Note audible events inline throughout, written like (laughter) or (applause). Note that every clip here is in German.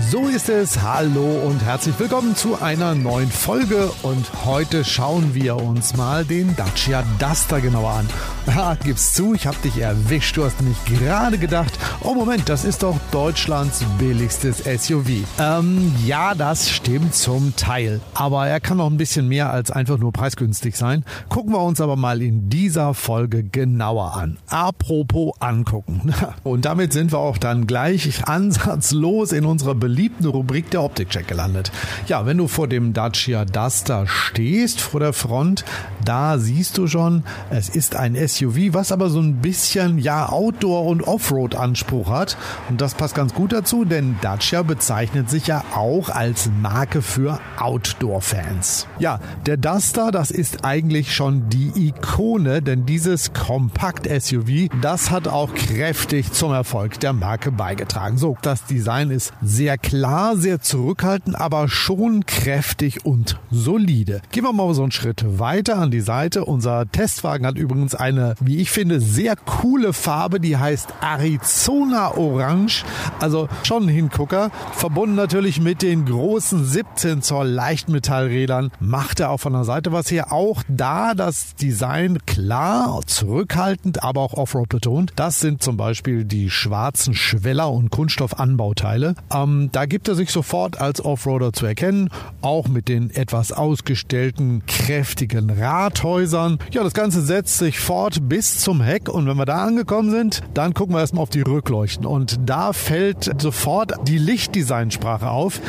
So ist es. Hallo und herzlich willkommen zu einer neuen Folge. Und heute schauen wir uns mal den Dacia Duster genauer an. Ja, gib's zu, ich hab dich erwischt. Du hast nämlich gerade gedacht, oh Moment, das ist doch Deutschlands billigstes SUV. Ähm, ja, das stimmt zum Teil. Aber er kann noch ein bisschen mehr als einfach nur preisgünstig sein. Gucken wir uns aber mal in dieser Folge genauer an. Apropos angucken. (laughs) Und damit sind wir auch dann gleich ansatzlos in unserer beliebten Rubrik der Optikcheck gelandet. Ja, wenn du vor dem Dacia Duster stehst, vor der Front, da siehst du schon, es ist ein SUV, was aber so ein bisschen, ja, Outdoor- und Offroad-Anspruch hat. Und das passt ganz gut dazu, denn Dacia bezeichnet sich ja auch als Marke für Outdoor-Fans. Ja, der Duster, das ist eigentlich schon die Ikone, denn dieses Kompakt-SUV, das hat auch kräftig zum Erfolg der Marke beigetragen. So, das Design ist sehr klar, sehr zurückhaltend, aber schon kräftig und solide. Gehen wir mal so einen Schritt weiter an die Seite. Unser Testwagen hat übrigens eine, wie ich finde, sehr coole Farbe, die heißt Arizona Orange. Also schon ein Hingucker. Verbunden natürlich mit den großen 17 Zoll Leichtmetallrädern. Macht er auch von der Seite was her. Auch da das Design klar, zurückhaltend, aber auch Offroad betont. Das sind zum Beispiel die schwarzen Schweller- und Kunststoffanbauteile. Ähm, da gibt er sich sofort als Offroader zu erkennen. Auch mit den etwas ausgestellten, kräftigen Rathäusern. Ja, das Ganze setzt sich fort bis zum Heck. Und wenn wir da angekommen sind, dann gucken wir erstmal auf die Rückleuchten. Und da fällt sofort die Lichtdesignsprache auf,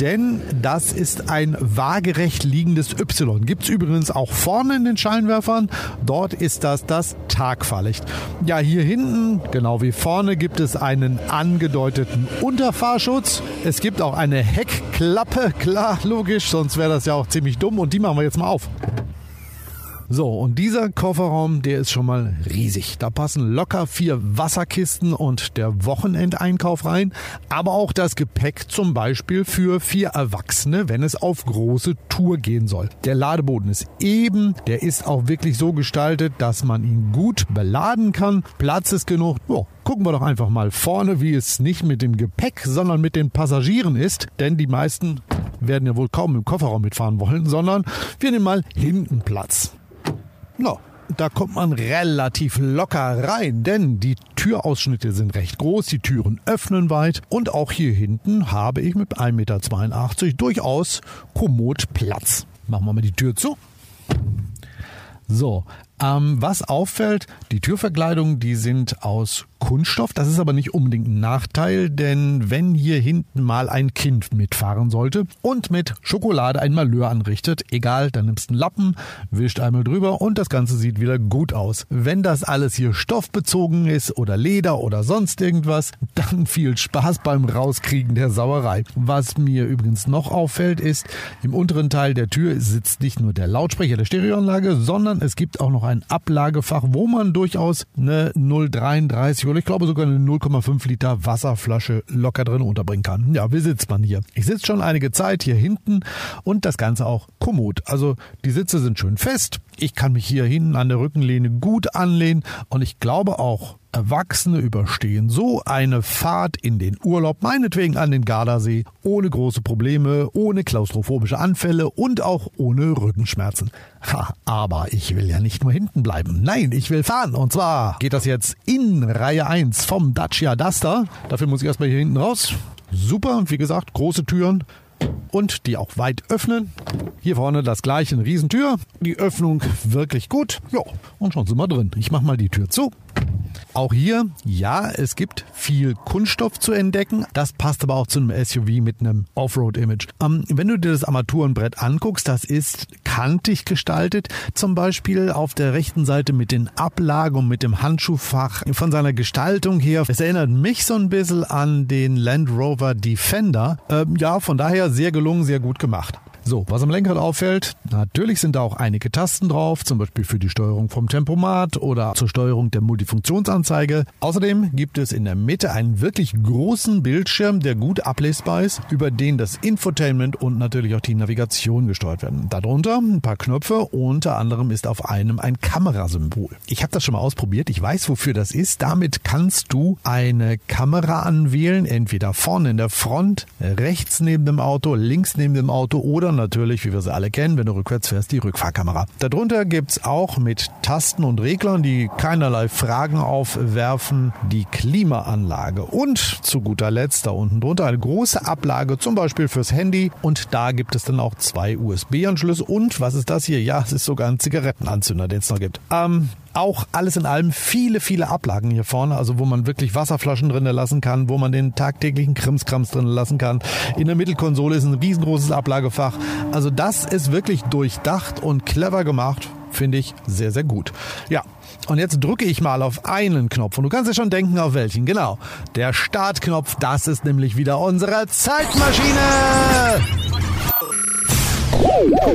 denn das ist ein waagerecht liegendes Y. Gibt es übrigens auch vorne in den Scheinwerfern. Dort ist das das Tagfahrlicht. Ja, hier hinten, genau wie vorne, gibt es einen angedeuteten Unterfahrschutz. Es gibt auch eine Heckklappe, klar, logisch, sonst wäre das ja auch ziemlich dumm. Und die machen wir jetzt mal auf. So, und dieser Kofferraum, der ist schon mal riesig. Da passen locker vier Wasserkisten und der Wochenendeinkauf rein, aber auch das Gepäck zum Beispiel für vier Erwachsene, wenn es auf große Tour gehen soll. Der Ladeboden ist eben, der ist auch wirklich so gestaltet, dass man ihn gut beladen kann. Platz ist genug. Oh, gucken wir doch einfach mal vorne, wie es nicht mit dem Gepäck, sondern mit den Passagieren ist, denn die meisten werden ja wohl kaum im Kofferraum mitfahren wollen, sondern wir nehmen mal hinten Platz. No, da kommt man relativ locker rein, denn die Türausschnitte sind recht groß, die Türen öffnen weit und auch hier hinten habe ich mit 1,82 Meter durchaus kommod Platz. Machen wir mal die Tür zu. So, ähm, was auffällt, die Türverkleidungen, die sind aus Kunststoff. Das ist aber nicht unbedingt ein Nachteil, denn wenn hier hinten mal ein Kind mitfahren sollte und mit Schokolade ein Malheur anrichtet, egal, dann nimmst du einen Lappen, wischt einmal drüber und das Ganze sieht wieder gut aus. Wenn das alles hier stoffbezogen ist oder Leder oder sonst irgendwas, dann viel Spaß beim Rauskriegen der Sauerei. Was mir übrigens noch auffällt, ist, im unteren Teil der Tür sitzt nicht nur der Lautsprecher der Stereoanlage, sondern es gibt auch noch ein Ablagefach, wo man durchaus eine 033 oder ich glaube sogar eine 0,5 Liter Wasserflasche locker drin unterbringen kann. Ja, wie sitzt man hier? Ich sitze schon einige Zeit hier hinten und das Ganze auch kommod. Also die Sitze sind schön fest. Ich kann mich hier hinten an der Rückenlehne gut anlehnen und ich glaube auch, Erwachsene überstehen so eine Fahrt in den Urlaub, meinetwegen an den Gardasee, ohne große Probleme, ohne klaustrophobische Anfälle und auch ohne Rückenschmerzen. Ha, aber ich will ja nicht nur hinten bleiben. Nein, ich will fahren. Und zwar geht das jetzt in Reihe 1 vom Dacia Duster. Dafür muss ich erstmal hier hinten raus. Super, wie gesagt, große Türen, und die auch weit öffnen. Hier vorne das gleiche, eine Riesentür. Die Öffnung wirklich gut. Ja, und schon sind wir drin. Ich mache mal die Tür zu. Auch hier, ja, es gibt viel Kunststoff zu entdecken. Das passt aber auch zu einem SUV mit einem Offroad-Image. Ähm, wenn du dir das Armaturenbrett anguckst, das ist kantig gestaltet. Zum Beispiel auf der rechten Seite mit den Ablagen und mit dem Handschuhfach. Von seiner Gestaltung her, es erinnert mich so ein bisschen an den Land Rover Defender. Ähm, ja, von daher sehr gelungen, sehr gut gemacht. So, was am Lenkrad auffällt, natürlich sind da auch einige Tasten drauf, zum Beispiel für die Steuerung vom Tempomat oder zur Steuerung der Multifunktionsanzeige. Außerdem gibt es in der Mitte einen wirklich großen Bildschirm, der gut ablesbar ist, über den das Infotainment und natürlich auch die Navigation gesteuert werden. Darunter ein paar Knöpfe, unter anderem ist auf einem ein Kamerasymbol. Ich habe das schon mal ausprobiert, ich weiß, wofür das ist. Damit kannst du eine Kamera anwählen, entweder vorne in der Front, rechts neben dem Auto, links neben dem Auto oder natürlich, wie wir sie alle kennen, wenn du rückwärts fährst, die Rückfahrkamera. Darunter gibt's auch mit Tasten und Reglern, die keinerlei Fragen aufwerfen, die Klimaanlage. Und zu guter Letzt da unten drunter eine große Ablage, zum Beispiel fürs Handy. Und da gibt es dann auch zwei USB-Anschlüsse. Und was ist das hier? Ja, es ist sogar ein Zigarettenanzünder, den es noch gibt. Ähm, auch alles in allem viele, viele Ablagen hier vorne, also wo man wirklich Wasserflaschen drin lassen kann, wo man den tagtäglichen Krimskrams drin lassen kann. In der Mittelkonsole ist ein riesengroßes Ablagefach. Also das ist wirklich durchdacht und clever gemacht. Finde ich sehr, sehr gut. Ja, und jetzt drücke ich mal auf einen Knopf und du kannst dir schon denken, auf welchen. Genau, der Startknopf, das ist nämlich wieder unsere Zeitmaschine.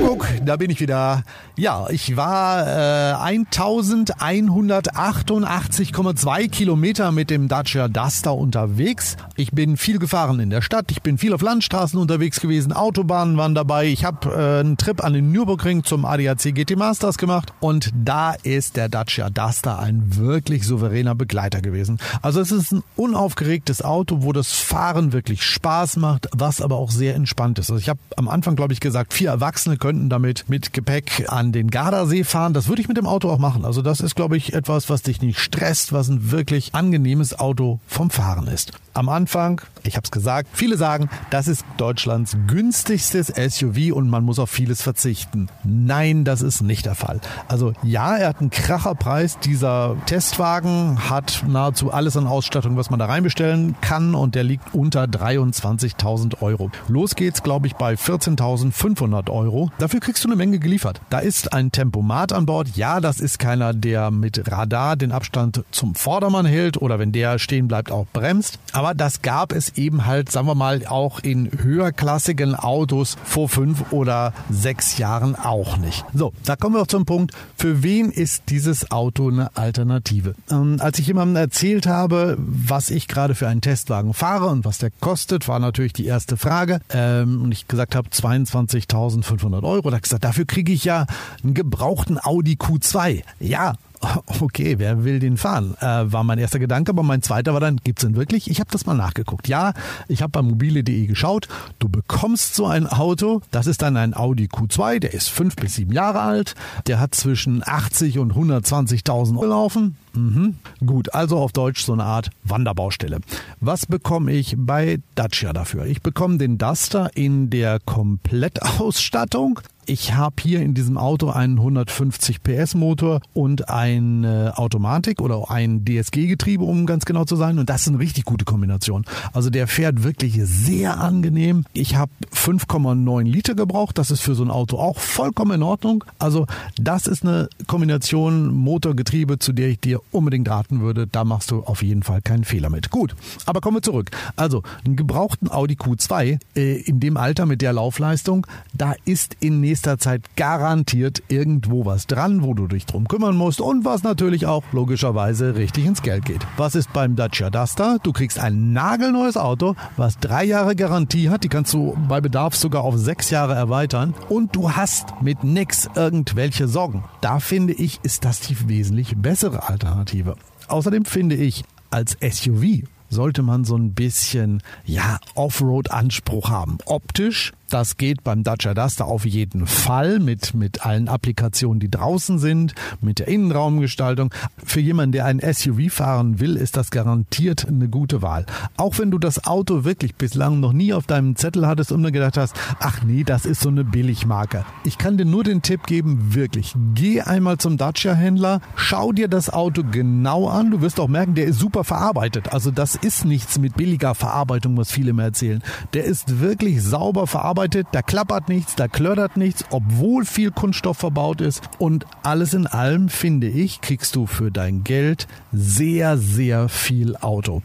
Guck, da bin ich wieder. Ja, ich war äh, 1188,2 Kilometer mit dem Dacia Duster unterwegs. Ich bin viel gefahren in der Stadt. Ich bin viel auf Landstraßen unterwegs gewesen. Autobahnen waren dabei. Ich habe äh, einen Trip an den Nürburgring zum ADAC GT Masters gemacht. Und da ist der Dacia Duster ein wirklich souveräner Begleiter gewesen. Also es ist ein unaufgeregtes Auto, wo das Fahren wirklich Spaß macht, was aber auch sehr entspannt ist. Also ich habe am Anfang, glaube ich, gesagt, vier Erwachsene könnten damit mit Gepäck an den Gardasee fahren. Das würde ich mit dem Auto auch machen. Also das ist, glaube ich, etwas, was dich nicht stresst, was ein wirklich angenehmes Auto vom Fahren ist. Am Anfang, ich habe es gesagt, viele sagen, das ist Deutschlands günstigstes SUV und man muss auf vieles verzichten. Nein, das ist nicht der Fall. Also ja, er hat einen Kracherpreis. Dieser Testwagen hat nahezu alles an Ausstattung, was man da reinbestellen kann und der liegt unter 23.000 Euro. Los geht's, glaube ich, bei 14.500 Euro. Dafür kriegst du eine Menge geliefert. Da ist ein Tempomat an Bord. Ja, das ist keiner, der mit Radar den Abstand zum Vordermann hält oder wenn der stehen bleibt, auch bremst. Aber das gab es eben halt, sagen wir mal, auch in höherklassigen Autos vor fünf oder sechs Jahren auch nicht. So, da kommen wir auch zum Punkt. Für wen ist dieses Auto eine Alternative? Ähm, als ich jemandem erzählt habe, was ich gerade für einen Testwagen fahre und was der kostet, war natürlich die erste Frage. Ähm, und ich gesagt habe 22.500 Euro. Da gesagt, dafür kriege ich ja einen gebrauchten Audi Q2. Ja, (laughs) okay, wer will den fahren? Äh, war mein erster Gedanke, aber mein zweiter war dann, gibt's den wirklich? Ich habe das mal nachgeguckt. Ja, ich habe bei mobile.de geschaut. Du bekommst so ein Auto. Das ist dann ein Audi Q2, der ist fünf bis sieben Jahre alt. Der hat zwischen 80 und 120.000 Euro laufen. Mhm. Gut, also auf Deutsch so eine Art Wanderbaustelle. Was bekomme ich bei Dacia dafür? Ich bekomme den Duster in der Komplettausstattung ich habe hier in diesem Auto einen 150 PS Motor und eine Automatik oder ein DSG-Getriebe, um ganz genau zu sein. Und das ist eine richtig gute Kombination. Also der fährt wirklich sehr angenehm. Ich habe 5,9 Liter gebraucht. Das ist für so ein Auto auch vollkommen in Ordnung. Also das ist eine Kombination Motor-Getriebe, zu der ich dir unbedingt raten würde. Da machst du auf jeden Fall keinen Fehler mit. Gut, aber kommen wir zurück. Also einen gebrauchten Audi Q2 äh, in dem Alter mit der Laufleistung, da ist in nächster Zeit garantiert irgendwo was dran, wo du dich drum kümmern musst und was natürlich auch logischerweise richtig ins Geld geht. Was ist beim Dacia Duster? Du kriegst ein nagelneues Auto, was drei Jahre Garantie hat. Die kannst du bei Bedarf sogar auf sechs Jahre erweitern und du hast mit nix irgendwelche Sorgen. Da finde ich, ist das die wesentlich bessere Alternative. Außerdem finde ich, als SUV sollte man so ein bisschen, ja, Offroad-Anspruch haben. Optisch das geht beim Dacia Duster auf jeden Fall mit, mit allen Applikationen, die draußen sind, mit der Innenraumgestaltung. Für jemanden, der ein SUV fahren will, ist das garantiert eine gute Wahl. Auch wenn du das Auto wirklich bislang noch nie auf deinem Zettel hattest und nur gedacht hast, ach nee, das ist so eine Billigmarke. Ich kann dir nur den Tipp geben, wirklich, geh einmal zum Dacia-Händler, schau dir das Auto genau an. Du wirst auch merken, der ist super verarbeitet. Also das ist nichts mit billiger Verarbeitung, was viele mir erzählen. Der ist wirklich sauber verarbeitet verarbeitet, da klappert nichts, da klördert nichts, obwohl viel Kunststoff verbaut ist. Und alles in allem, finde ich, kriegst du für dein Geld sehr, sehr viel Auto.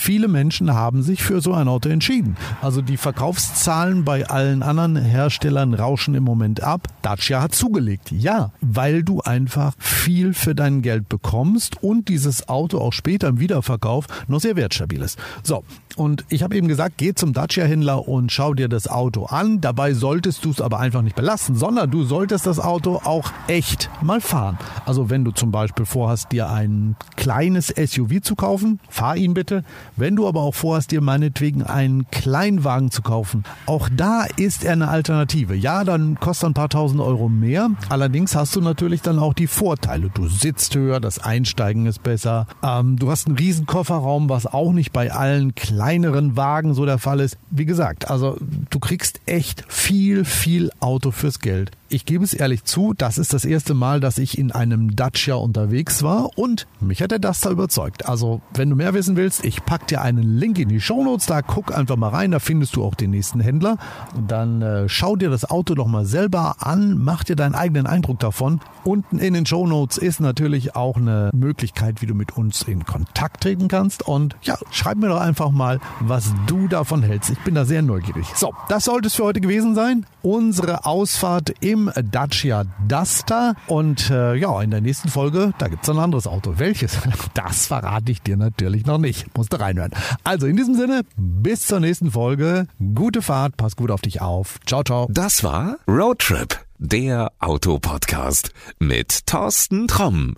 Viele Menschen haben sich für so ein Auto entschieden. Also die Verkaufszahlen bei allen anderen Herstellern rauschen im Moment ab. Dacia hat zugelegt. Ja, weil du einfach viel für dein Geld bekommst und dieses Auto auch später im Wiederverkauf noch sehr wertstabil ist. So, und ich habe eben gesagt, geh zum Dacia-Händler und schau dir das Auto an. Dabei solltest du es aber einfach nicht belassen, sondern du solltest das Auto auch echt mal fahren. Also wenn du zum Beispiel vorhast, dir ein kleines SUV zu kaufen, fahr ihn bitte. Wenn du aber auch vorhast, dir meinetwegen einen Kleinwagen zu kaufen, auch da ist er eine Alternative. Ja, dann kostet ein paar tausend Euro mehr. Allerdings hast du natürlich dann auch die Vorteile. Du sitzt höher, das Einsteigen ist besser. Ähm, du hast einen riesen Kofferraum, was auch nicht bei allen kleineren Wagen so der Fall ist. Wie gesagt, also du kriegst echt viel, viel Auto fürs Geld. Ich gebe es ehrlich zu, das ist das erste Mal, dass ich in einem Dacia unterwegs war und mich hat der Duster überzeugt. Also, wenn du mehr wissen willst, ich pack dir einen Link in die Shownotes, da guck einfach mal rein, da findest du auch den nächsten Händler dann äh, schau dir das Auto doch mal selber an, mach dir deinen eigenen Eindruck davon. Unten in den Shownotes ist natürlich auch eine Möglichkeit, wie du mit uns in Kontakt treten kannst und ja, schreib mir doch einfach mal, was du davon hältst. Ich bin da sehr neugierig. So, das sollte es für heute gewesen sein. Unsere Ausfahrt im Dacia Duster. Und äh, ja, in der nächsten Folge, da gibt es ein anderes Auto. Welches? (laughs) Das verrate ich dir natürlich noch nicht. Musst du reinhören. Also in diesem Sinne, bis zur nächsten Folge. Gute Fahrt, pass gut auf dich auf. Ciao, ciao. Das war Roadtrip, der Autopodcast mit Thorsten Tromm.